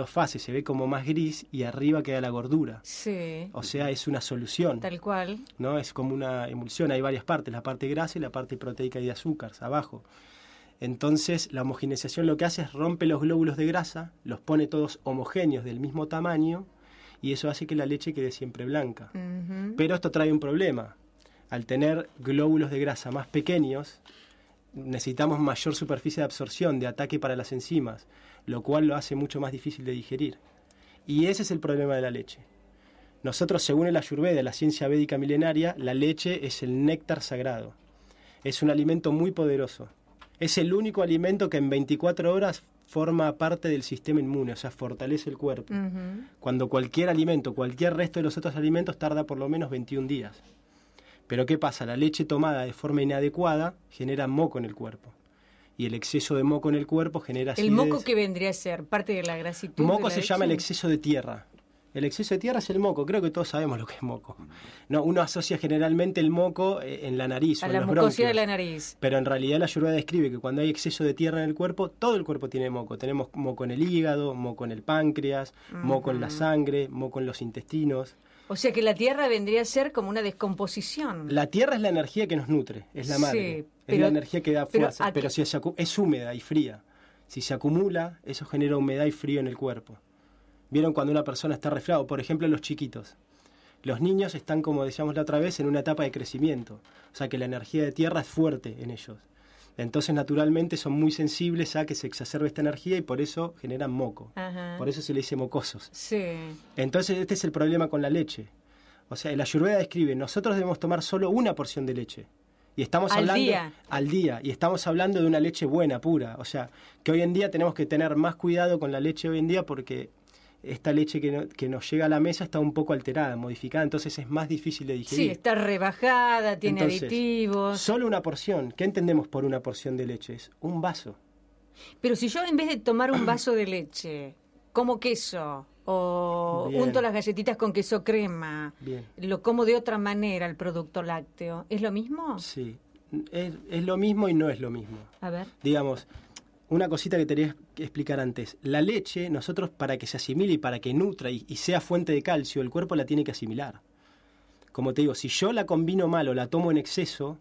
dos fases, se ve como más gris y arriba queda la gordura. Sí. O sea, es una solución. Tal cual. ¿no? Es como una emulsión, hay varias partes, la parte grasa y la parte proteica y de azúcar, abajo. Entonces, la homogeneización lo que hace es rompe los glóbulos de grasa, los pone todos homogéneos del mismo tamaño y eso hace que la leche quede siempre blanca. Pero esto trae un problema. Al tener glóbulos de grasa más pequeños, necesitamos mayor superficie de absorción, de ataque para las enzimas, lo cual lo hace mucho más difícil de digerir. Y ese es el problema de la leche. Nosotros, según el Ayurveda, la ciencia védica milenaria, la leche es el néctar sagrado. Es un alimento muy poderoso. Es el único alimento que en 24 horas forma parte del sistema inmune, o sea, fortalece el cuerpo. Cuando cualquier alimento, cualquier resto de los otros alimentos tarda por lo menos 21 días. Pero ¿qué pasa? La leche tomada de forma inadecuada genera moco en el cuerpo. Y el exceso de moco en el cuerpo genera El acidez. moco que vendría a ser parte de la grasitud. Moco la se llama el exceso de tierra. El exceso de tierra es el moco, creo que todos sabemos lo que es moco. No, uno asocia generalmente el moco eh, en la nariz A o en la los mucosidad de la nariz. Pero en realidad la Ayurveda describe que cuando hay exceso de tierra en el cuerpo, todo el cuerpo tiene moco. Tenemos moco en el hígado, moco en el páncreas, moco en la sangre, moco en los intestinos. O sea que la tierra vendría a ser como una descomposición. La tierra es la energía que nos nutre, es la madre. Sí, es pero- la energía que da fuerza, pero si acu- es húmeda y fría. Si se acumula, eso genera humedad y frío en el cuerpo. ¿Vieron cuando una persona está resfriado? Por ejemplo, los chiquitos. Los niños están, como decíamos la otra vez, en una etapa de crecimiento. O sea que la energía de tierra es fuerte en ellos. Entonces, naturalmente, son muy sensibles a que se exacerbe esta energía y por eso generan moco. Ajá. Por eso se le dice mocosos. Sí. Entonces, este es el problema con la leche. O sea, el Ayurveda describe, nosotros debemos tomar solo una porción de leche. Y estamos Al hablando día. al día y estamos hablando de una leche buena, pura, o sea, que hoy en día tenemos que tener más cuidado con la leche hoy en día porque esta leche que, no- que nos llega a la mesa está un poco alterada, modificada, entonces es más difícil de digerir. Sí, está rebajada, tiene Entonces, aditivos. Solo una porción. ¿Qué entendemos por una porción de leche? Es un vaso. Pero si yo en vez de tomar un vaso de leche, como queso o Bien. unto las galletitas con queso crema, Bien. lo como de otra manera el producto lácteo, ¿es lo mismo? Sí. Es, es lo mismo y no es lo mismo. A ver. digamos, una cosita que tenía que explicar antes. La leche, nosotros para que se asimile y para que nutra y, y sea fuente de calcio, el cuerpo la tiene que asimilar. Como te digo, si yo la combino mal o la tomo en exceso,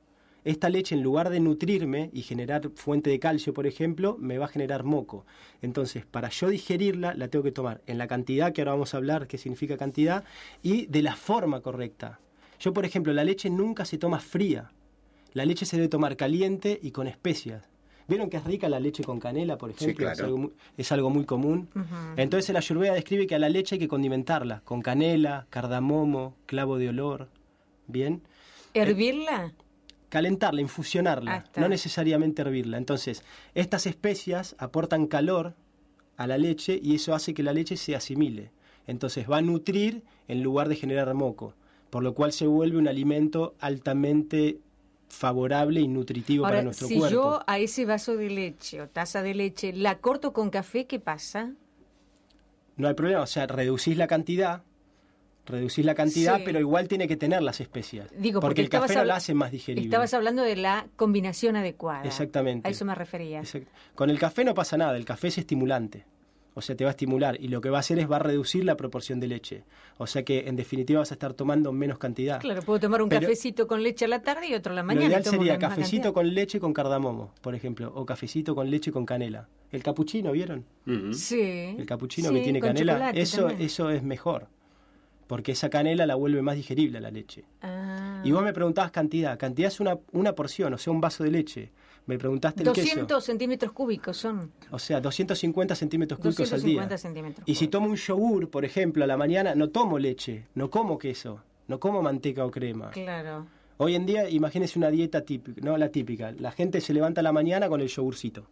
esta leche en lugar de nutrirme y generar fuente de calcio, por ejemplo, me va a generar moco. Entonces, para yo digerirla, la tengo que tomar en la cantidad, que ahora vamos a hablar qué significa cantidad, y de la forma correcta. Yo, por ejemplo, la leche nunca se toma fría. La leche se debe tomar caliente y con especias. ¿Vieron que es rica la leche con canela, por Sí, ejemplo? es, claro. algo muy, es algo muy común. Entonces la Ayurveda describe que a la leche hay que condimentarla con canela, cardamomo, clavo de olor. ¿Bien? ¿Hervirla? Calentarla, Ah, infusionarla, no necesariamente hervirla. Entonces, estas especias aportan calor a la leche y eso hace que la leche se asimile. Entonces va a nutrir en lugar de generar moco, por lo cual se vuelve un alimento altamente favorable y nutritivo Ahora, para nuestro si cuerpo. yo a ese vaso de leche o taza de leche la corto con café, ¿qué pasa? No hay problema, o sea, reducís la cantidad, reducís la cantidad, Sí. pero igual tiene que tener las especias. Digo, porque, porque, el café no la hace más digerible. Estabas hablando de la combinación adecuada. Exactamente. A eso me refería. Exact- Con el café no pasa nada, el café es estimulante. O sea, te va a estimular y lo que va a hacer es va a reducir la proporción de leche. O sea que en definitiva vas a estar tomando menos cantidad. Claro, puedo tomar un Pero- cafecito con leche a la tarde y otro a la mañana. Lo ideal tomo sería cafecito con leche con cardamomo, por ejemplo, o cafecito con leche con canela. El capuchino, ¿vieron? Sí. El capuchino Sí, que tiene canela, eso también. eso es mejor. Porque esa canela la vuelve más digerible a la leche. Ah. Y vos me preguntabas cantidad. Cantidad es una, una porción, o sea, un vaso de leche. Me preguntaste el 200 queso. centímetros cúbicos son. O sea, 250 centímetros cúbicos al día. 250 centímetros Y si tomo un yogur, por ejemplo, a la mañana, no tomo leche, no como queso, no como manteca o crema. Claro. Hoy en día, imagínese una dieta típica, no la típica. La gente se levanta a la mañana con el yogurcito.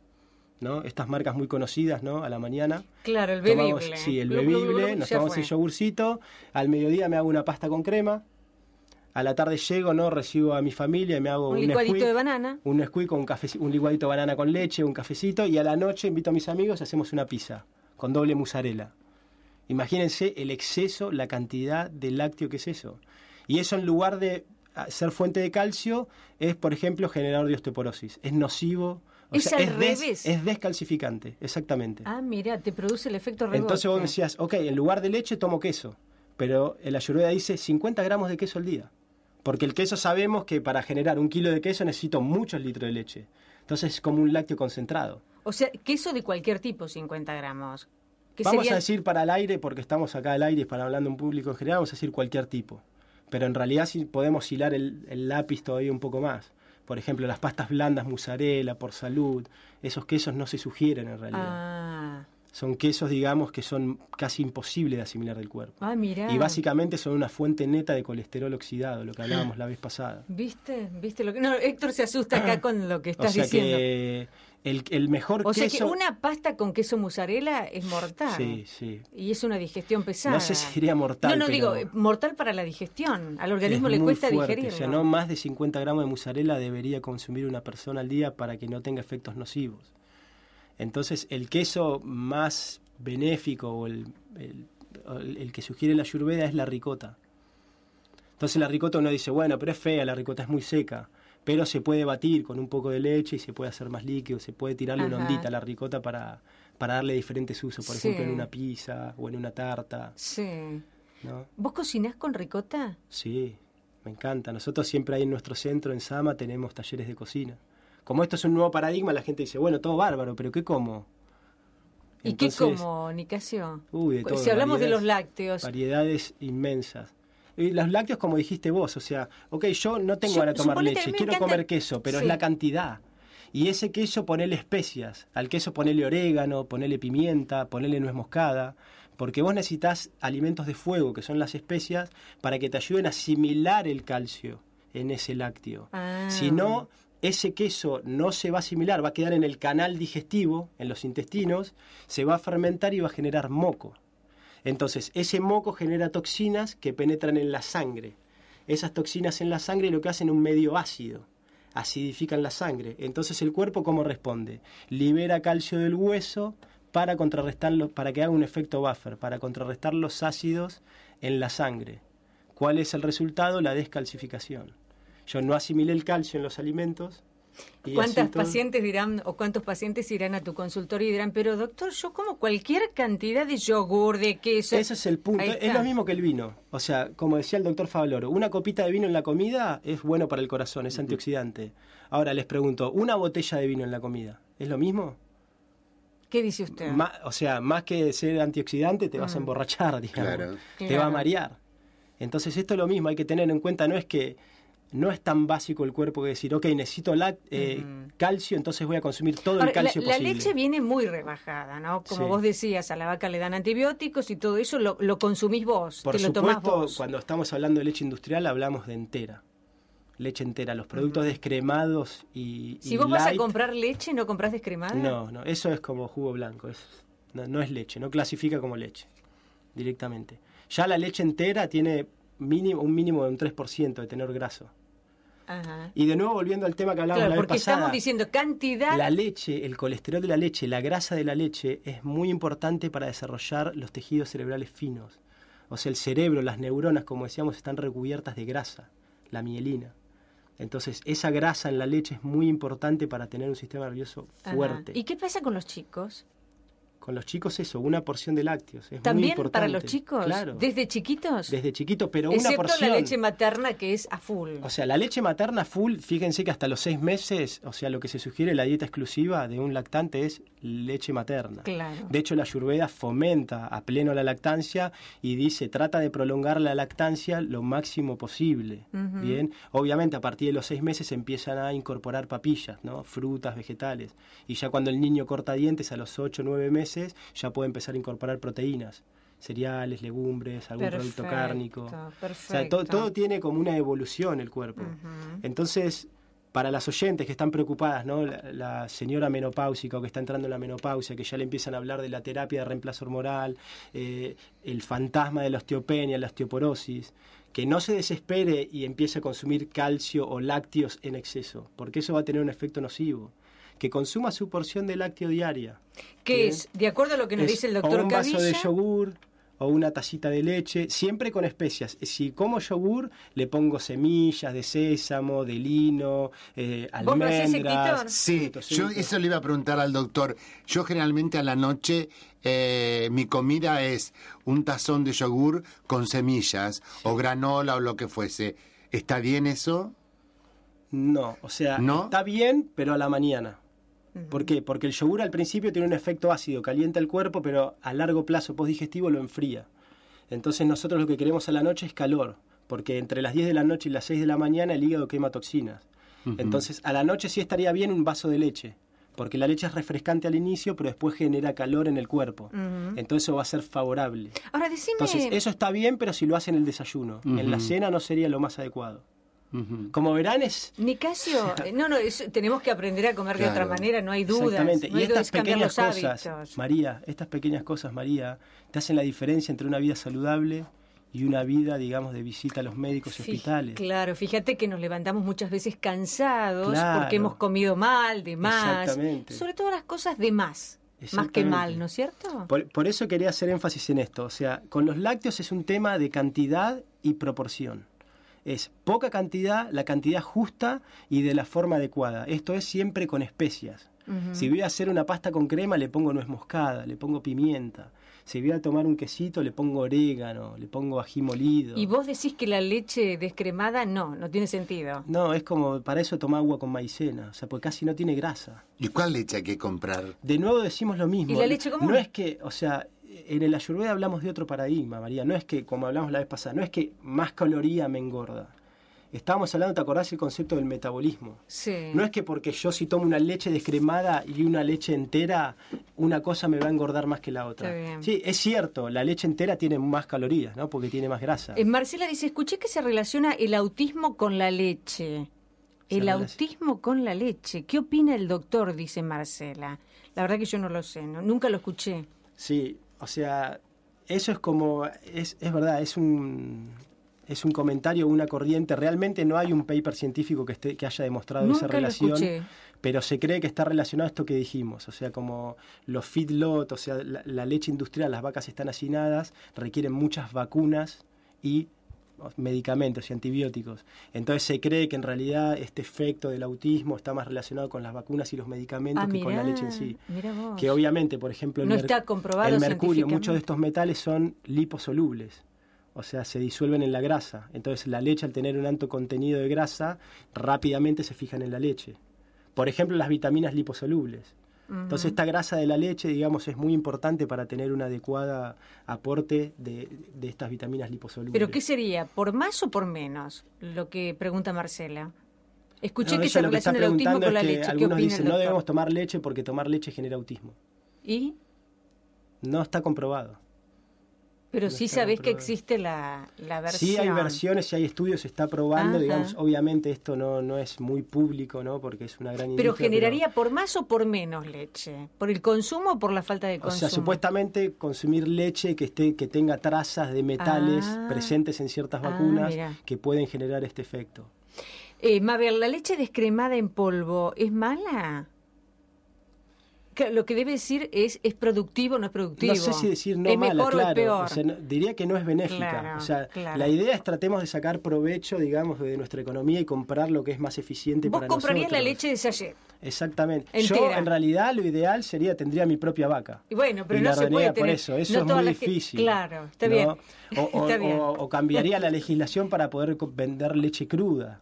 ¿no? Estas marcas muy conocidas, ¿no? A la mañana. Claro, el bebible. Tomamos- sí, el bebible, nos tomamos fue. el yogurcito. Al mediodía me hago una pasta con crema. A la tarde llego, ¿no? Recibo a mi familia y me hago Un un, licuadito Nesquik, de banana. Un Nesquik con un, café, un licuadito de banana con leche, un cafecito. Y a la noche invito a mis amigos y hacemos una pizza con doble mozzarella. Imagínense el exceso, la cantidad de lácteo que es eso. Y eso en lugar de ser fuente de calcio, es, por ejemplo, generador de osteoporosis. Es nocivo O Es sea, al des- revés. es descalcificante, exactamente. Ah, mira, te produce el efecto rebote. Entonces vos decías, ok, en lugar de leche tomo queso, pero el ayurveda dice 50 gramos de queso al día. Porque el queso sabemos que para generar un kilo de queso necesito muchos litros de leche. Entonces es como un lácteo concentrado. O sea, queso de cualquier tipo, 50 gramos. Vamos sería- a decir para el aire, porque estamos acá al aire y para hablando en público en general, vamos a decir cualquier tipo. Pero en realidad sí podemos hilar el, el lápiz todavía un poco más. Por ejemplo, las pastas blandas, mozzarella, por salud, esos quesos no se sugieren en realidad. Ah, Son quesos, digamos, que son casi imposibles de asimilar del cuerpo. ah mira. Y básicamente son una fuente neta de colesterol oxidado, lo que hablábamos la vez pasada. ¿Viste? ¿Viste lo que.? No, Héctor se asusta acá con lo que O estás sea diciendo. que el, el mejor O sea que una pasta con queso mozzarella es mortal. Sí, sí. Y es una digestión pesada. No sé si sería mortal, No, no, pero digo, mortal para la digestión. Al organismo es le muy cuesta digerirlo. O sea, no más de 50 gramos de mozzarella debería consumir una persona al día para que no tenga efectos nocivos. Entonces, el queso más benéfico o el, el- que sugiere la ayurveda es la ricota. Entonces la ricota uno dice, bueno, pero es fea, la ricota es muy seca, pero se puede batir con un poco de leche y se puede hacer más líquido, se puede tirarle una ondita a la ricota para, para darle diferentes usos, por Sí. ejemplo en una pizza o en una tarta, Sí. ¿no? ¿Vos cocinás con ricota? Sí, me encanta. Nosotros siempre ahí en nuestro centro, en Sama, tenemos talleres de cocina. Como esto es un nuevo paradigma, la gente dice, bueno, todo bárbaro, pero ¿qué como? ¿Y qué como, Nicasio? Uy, de todo, si hablamos de los lácteos, Variedades inmensas. Y los lácteos, como dijiste vos, o sea, ok, yo no tengo Yo- de tomar leche, quiero encanta- comer queso, pero Sí. es la cantidad. Y ese queso ponele especias. Al queso ponele orégano, ponele pimienta, ponele nuez moscada. Porque vos necesitas alimentos de fuego, que son las especias, para que te ayuden a asimilar el calcio en ese lácteo. Ah. Si no, ese queso no se va a asimilar, va a quedar en el canal digestivo, en los intestinos, se va a fermentar y va a generar moco. Entonces, ese moco genera toxinas que penetran en la sangre. Esas toxinas en la sangre lo que hacen es un medio ácido, acidifican la sangre. Entonces, el cuerpo cómo responde? Libera calcio del hueso para contrarrestarlo, para que haga un efecto buffer, para contrarrestar los ácidos en la sangre. ¿Cuál es el resultado? La descalcificación. Yo no asimilé el calcio en los alimentos. y ¿cuántas pacientes dirán o cuántos pacientes irán a tu consultorio y dirán, pero doctor, yo como cualquier cantidad de yogur, de queso? Ese es el punto. Es lo mismo que el vino. O sea, como decía el doctor Favaloro, una copita de vino en la comida es bueno para el corazón, es antioxidante. Ahora les pregunto, ¿una botella de vino en la comida es lo mismo? ¿Qué dice usted? Ma- o sea, más que ser antioxidante, te vas Mm. a emborrachar, digamos. Claro. Te Claro. va a marear. Entonces, esto es lo mismo, hay que tener en cuenta, no es que no es tan básico el cuerpo que decir, ok, necesito eh, calcio, entonces voy a consumir todo Ahora, el calcio la, la posible. leche viene muy rebajada, ¿no? Como Sí. vos decías, a la vaca le dan antibióticos y todo eso lo, lo consumís vos, Por te lo tomás supuesto, vos. cuando estamos hablando de leche industrial hablamos de entera. Leche entera, los productos descremados y, Si y vos vas a comprar leche, ¿no compras descremada? No, no, eso es como jugo blanco, es, no, no es leche, no clasifica como leche directamente. Ya la leche entera tiene mínimo, un mínimo de un 3% de tenor graso. Ajá. Y de nuevo, volviendo al tema que hablábamos Claro, la vez porque pasada, estamos diciendo cantidad. la leche, el colesterol de la leche, la grasa de la leche es muy importante para desarrollar los tejidos cerebrales finos. O sea, el cerebro, las neuronas, como decíamos, están recubiertas de grasa, la mielina. Entonces, esa grasa en la leche es muy importante para tener un sistema nervioso Ajá. fuerte. ¿Y qué pasa con los chicos? Con los chicos eso, una porción de lácteos. Es muy ¿También importante. para los chicos? Claro. ¿Desde chiquitos? Desde chiquito, pero una Excepto porción. la leche materna que es a full. O sea, la leche materna full, fíjense que hasta los seis meses, o sea, lo que se sugiere la dieta exclusiva de un lactante es leche materna. Claro. De hecho, la ayurveda fomenta a pleno la lactancia y dice, trata de prolongar la lactancia lo máximo posible. Bien, obviamente a partir de los seis meses empiezan a incorporar papillas, ¿no? frutas, vegetales. Y ya cuando el niño corta dientes a los ocho nueve meses, ya puede empezar a incorporar proteínas, cereales, legumbres, algún producto Perfecto, cárnico. O sea, todo tiene como una evolución el cuerpo. Entonces, para las oyentes que están preocupadas, ¿no? La, la señora menopáusica o que está entrando en la menopausia, que ya le empiezan a hablar de la terapia de reemplazo hormonal, eh, el fantasma de la osteopenia, la osteoporosis, que no se desespere y empiece a consumir calcio o lácteos en exceso, porque eso va a tener un efecto nocivo. Que consuma su porción de lácteo diaria. ¿Qué Bien. es? De acuerdo a lo que nos Es dice el o doctor un vaso de yogur o una tacita de leche, siempre con especias. Si como yogur, le pongo semillas de sésamo, de lino, eh, ¿Vos lo hacés, almendras. Sí, yo eso le iba a preguntar al doctor. Yo generalmente a la noche eh, mi comida es un tazón de yogur con semillas o granola o lo que fuese. ¿Está bien eso? No, o sea, ¿No? está bien, pero a la mañana. ¿Por qué? Porque el yogur al principio tiene un efecto ácido, calienta el cuerpo, pero a largo plazo postdigestivo lo enfría. Entonces nosotros lo que queremos a la noche es calor, porque entre las 10 de la noche y las 6 de la mañana el hígado quema toxinas. Entonces a la noche sí estaría bien un vaso de leche, porque la leche es refrescante al inicio, pero después genera calor en el cuerpo. Entonces eso va a ser favorable. Ahora, decime... Entonces eso está bien, pero si lo hacen en el desayuno. En la cena no sería lo más adecuado. Como verán es Nicasio, no, no, eso- tenemos que aprender a comer de otra manera, no hay dudas. Exactamente. No y hay estas es cambiar pequeñas los cosas, hábitos. María, estas pequeñas cosas, María, te hacen la diferencia entre una vida saludable y una vida, digamos, de visita a los médicos y hospitales. Claro, fíjate que nos levantamos muchas veces cansados Claro. porque hemos comido mal, de más. Exactamente. Sobre todo las cosas de más, más que mal, ¿no es cierto? Por, por eso quería hacer énfasis en esto. O sea, con los lácteos es un tema de cantidad y proporción. Es poca cantidad, la cantidad justa y de la forma adecuada. Esto es siempre con especias. Si voy a hacer una pasta con crema, le pongo nuez moscada, le pongo pimienta. Si voy a tomar un quesito, le pongo orégano, le pongo ají molido. Y vos decís que la leche descremada no, no tiene sentido. No, es como para eso toma agua con maicena, o sea, porque casi no tiene grasa. ¿Y cuál leche hay que comprar? De nuevo decimos lo mismo. ¿Y la leche común? No es que, o sea, en el ayurveda hablamos de otro paradigma, María. No es que, como hablamos la vez pasada, no es que más caloría me engorda. Estábamos hablando, ¿te acordás el concepto del metabolismo? Sí. No es que porque yo si tomo una leche descremada y una leche entera, una cosa me va a engordar más que la otra. Está bien. Sí, es cierto, la leche entera tiene más calorías, ¿no? Porque tiene más grasa. Eh, Marcela dice, escuché que se relaciona el autismo con la leche. Se El autismo con la leche. ¿Qué opina el doctor? Dice Marcela. La verdad que yo no lo sé, ¿no? nunca lo escuché. Sí, o sea, eso es como, es, es verdad, es un, es un comentario, una corriente. Realmente no hay un paper científico que, esté, que haya demostrado Nunca esa relación. Pero se cree que está relacionado a esto que dijimos, o sea, como los feedlot, o sea, la, la leche industrial, las vacas están hacinadas, requieren muchas vacunas y medicamentos y antibióticos. Entonces se cree que en realidad este efecto del autismo está más relacionado con las vacunas y los medicamentos Ah, que con la leche en sí. Que obviamente, por ejemplo, el, No mer- está comprobado el mercurio, muchos de estos metales son liposolubles. O sea, se disuelven en la grasa. Entonces la leche al tener un alto contenido de grasa, rápidamente se fijan en la leche. Por ejemplo, las vitaminas liposolubles. Entonces esta grasa de la leche, digamos, es muy importante para tener un adecuado aporte de, de estas vitaminas liposolubles. ¿Pero qué sería? ¿Por más o por menos? Lo que pregunta Marcela. Escuché No, que se relaciona el autismo con la es que leche. ¿Qué algunos opina dicen el no debemos tomar leche porque tomar leche genera autismo. ¿Y? No está comprobado. Pero sí sabés que existe la, la versión. Sí hay versiones y hay estudios, se está probando, Ajá. digamos, obviamente esto no, no es muy público, ¿no? Porque es una gran Pero generaría por más o por menos leche. ¿Por el consumo o por la falta de O consumo? sea, supuestamente consumir leche que esté que tenga trazas de metales Ah. presentes en ciertas Ah, vacunas que pueden generar este efecto. Eh, Mabel, ¿la leche descremada en polvo es mala? Que Lo que debe decir es, ¿es productivo o no es productivo? No sé si decir no ¿Es mala, mejor claro. o es peor? O sea, no- diría que no es benéfica. Claro, o sea, claro. la idea es tratemos de sacar provecho, digamos, de nuestra economía y comprar lo que es más eficiente Vos para comprarías la nosotros. leche de Sayet. Exactamente. Yo, en realidad, lo ideal sería, tendría mi propia vaca. Y bueno, pero Y no la se puede por eso, eso no es muy difícil. Claro, está ¿no? bien. O, o- Está bien. o- o cambiaría la legislación para poder vender leche cruda.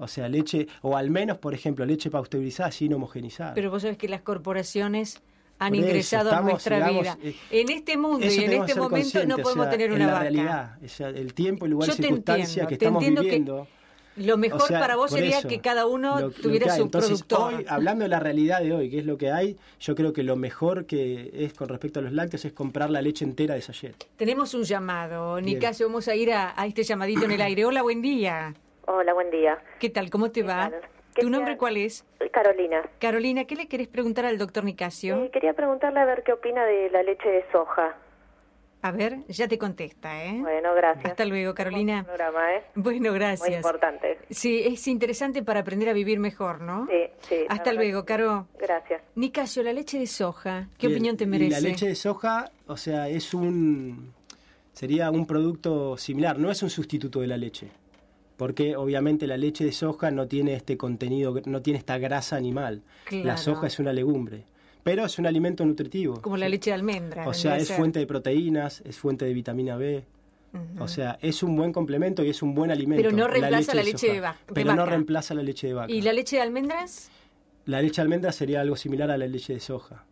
O sea, leche, o al menos, por ejemplo, leche pasteurizada sin homogenizar. Pero vos sabés que las corporaciones han eso, ingresado a estamos, nuestra digamos, vida. eh, En este mundo y en este momento no conscientes, o podemos sea, tener en una la vaca. realidad, o sea, el tiempo, el lugar y circunstancia entiendo, que estamos entiendo que viviendo. Lo mejor O sea, para vos sería eso, que cada uno lo- lo tuviera hay. su Entonces, productor. Hoy, hablando de la realidad de hoy, que es lo que hay, yo creo que lo mejor que es con respecto a los lácteos es comprar la leche entera de Sayet. Tenemos un llamado. Nicasio, vamos a ir a, a este llamadito en el aire. Hola, buen día. Hola, buen día. ¿Qué tal? ¿Cómo te va? tal? ¿Tu nombre cuál es? Soy Carolina. Carolina, ¿qué le querés preguntar al doctor Nicasio? Eh, quería preguntarle a ver qué opina de la leche de soja. A ver, ya te contesta, ¿eh? Bueno, gracias. Hasta luego, Carolina. Buen programa, ¿eh? Bueno, Muy gracias. importante. Sí, es interesante para aprender a vivir mejor, ¿no? Sí, sí. Hasta luego, sí. Caro. Gracias. Nicasio, la leche de soja, ¿qué Bien, opinión te merece? La leche de soja, o sea, es un Sería un producto similar, no es un sustituto de la leche. Porque obviamente la leche de soja no tiene este contenido, no tiene esta grasa animal. La soja es una legumbre. Pero es un alimento nutritivo. Como la leche de almendra. O sea, es ser. fuente de proteínas, es fuente de vitamina B. O sea, es un buen complemento y es un buen alimento. Pero no reemplaza la leche soja. de va- de Pero no reemplaza la leche de vaca. ¿Y la leche de almendras? La leche de almendra sería algo similar a la leche de soja.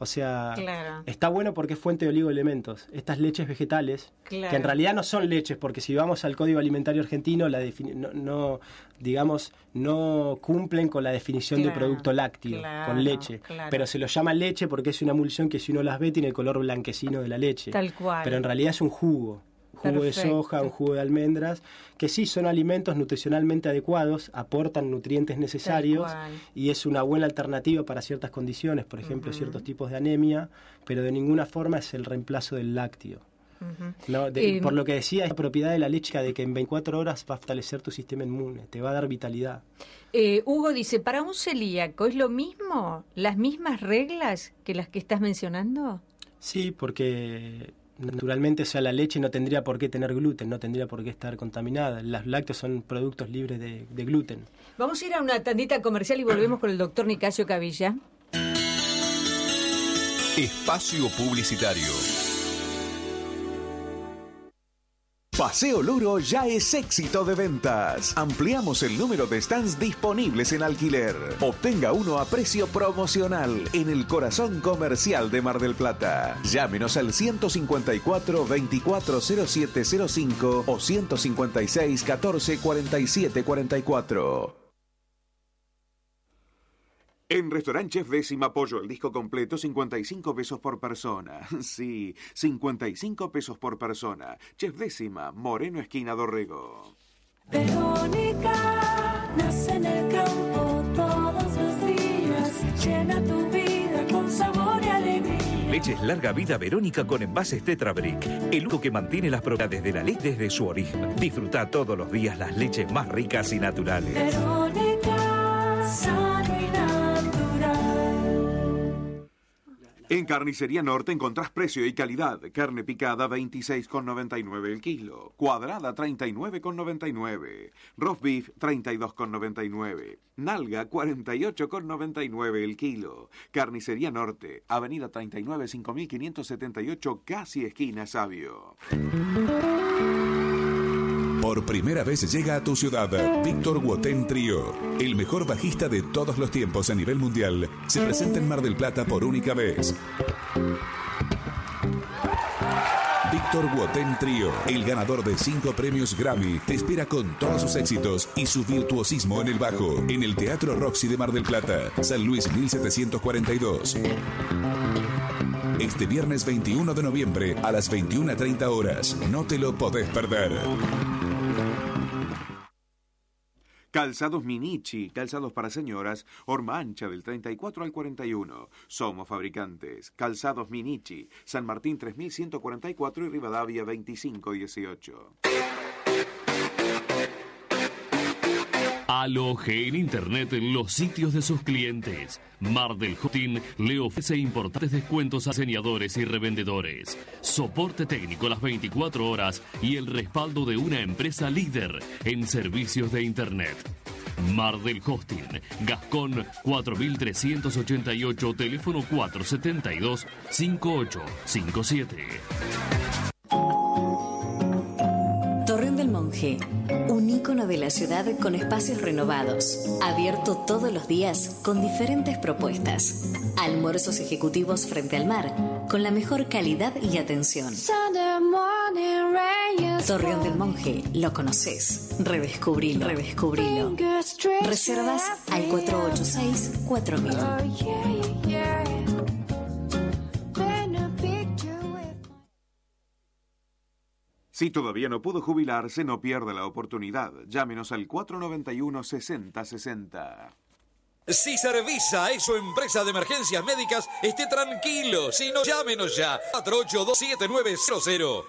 O sea, Claro. está bueno porque es fuente de oligoelementos. Estas leches vegetales, Claro. que en realidad no son leches, porque si vamos al Código Alimentario Argentino, la no, no, digamos, no cumplen con la definición de producto lácteo, con leche. Pero se lo llama leche porque es una emulsión que si uno las ve tiene el color blanquecino de la leche. Tal cual. Pero en realidad es un jugo. Jugo de soja, un jugo de almendras, que sí son alimentos nutricionalmente adecuados, aportan nutrientes necesarios y es una buena alternativa para ciertas condiciones, por ejemplo, ciertos tipos de anemia, pero de ninguna forma es el reemplazo del lácteo. Ujú. ¿no? De- por lo que decía, es la propiedad de la leche de que en 24 horas va a fortalecer tu sistema inmune, te va a dar vitalidad. Eh, Hugo dice, ¿para un celíaco es lo mismo? ¿Las mismas reglas que las que estás mencionando? Sí, porque naturalmente, o sea, la leche no tendría por qué tener gluten, no tendría por qué estar contaminada. Los lácteos son productos libres de, de gluten. Vamos a ir a una tandita comercial y volvemos con el doctor Nicasio Cavilla. Espacio Publicitario. Paseo Luro ya es éxito de ventas. Ampliamos el número de stands disponibles en alquiler. Obtenga uno a precio promocional en el corazón comercial de Mar del Plata. Llámenos al 154 240705 o 156 14 47 44. En Restaurant Chef Décima Pollo, el disco completo, 55 pesos por persona. Sí, 55 pesos por persona. Chef Décima, Moreno Esquina Dorrego. Verónica nace en el campo todos los días, llena tu vida con sabor y alegría. Leches Larga Vida Verónica con envases Tetra Brick. El único que mantiene las propiedades de la leche desde su origen. Disfruta todos los días las leches más ricas y naturales. Verónica, En Carnicería Norte encontrás precio y calidad. Carne picada 26,99 el kilo. Cuadrada 39,99. Roast beef 32,99. Nalga 48,99 el kilo. Carnicería Norte, Avenida 39 5578, casi esquina Sabio. Por primera vez llega a tu ciudad Víctor Guotén Trío, el mejor bajista de todos los tiempos a nivel mundial. Se presenta en Mar del Plata por única vez. Víctor Guotén Trío, el ganador de cinco premios Grammy, te espera con todos sus éxitos y su virtuosismo en el bajo, en el Teatro Roxy de Mar del Plata, San Luis 1742. Este viernes 21 de noviembre a las 21.30 horas. No te lo podés perder. Calzados Minichi, calzados para señoras, horma ancha del 34 al 41. Somos fabricantes. Calzados Minichi, San Martín 3144 y Rivadavia 2518. Aloje en Internet los sitios de sus clientes. Mar del Jotín le ofrece importantes descuentos a diseñadores y revendedores. Soporte técnico las 24 horas y el respaldo de una empresa líder en servicios de Internet. Mar del Hosting, Gascón 4388, teléfono 472-5857. Torreón del Monje, ícono de la ciudad con espacios renovados, abierto todos los días con diferentes propuestas. Almuerzos ejecutivos frente al mar, con la mejor calidad y atención. Torreón del Monje, lo conoces. Redescubrilo, redescubrilo. Reservas al 486 4000. Si todavía no pudo jubilarse, no pierda la oportunidad. Llámenos al 491-6060. Si Servisa es su empresa de emergencias médicas, esté tranquilo. Si no, llámenos ya. 482-7900.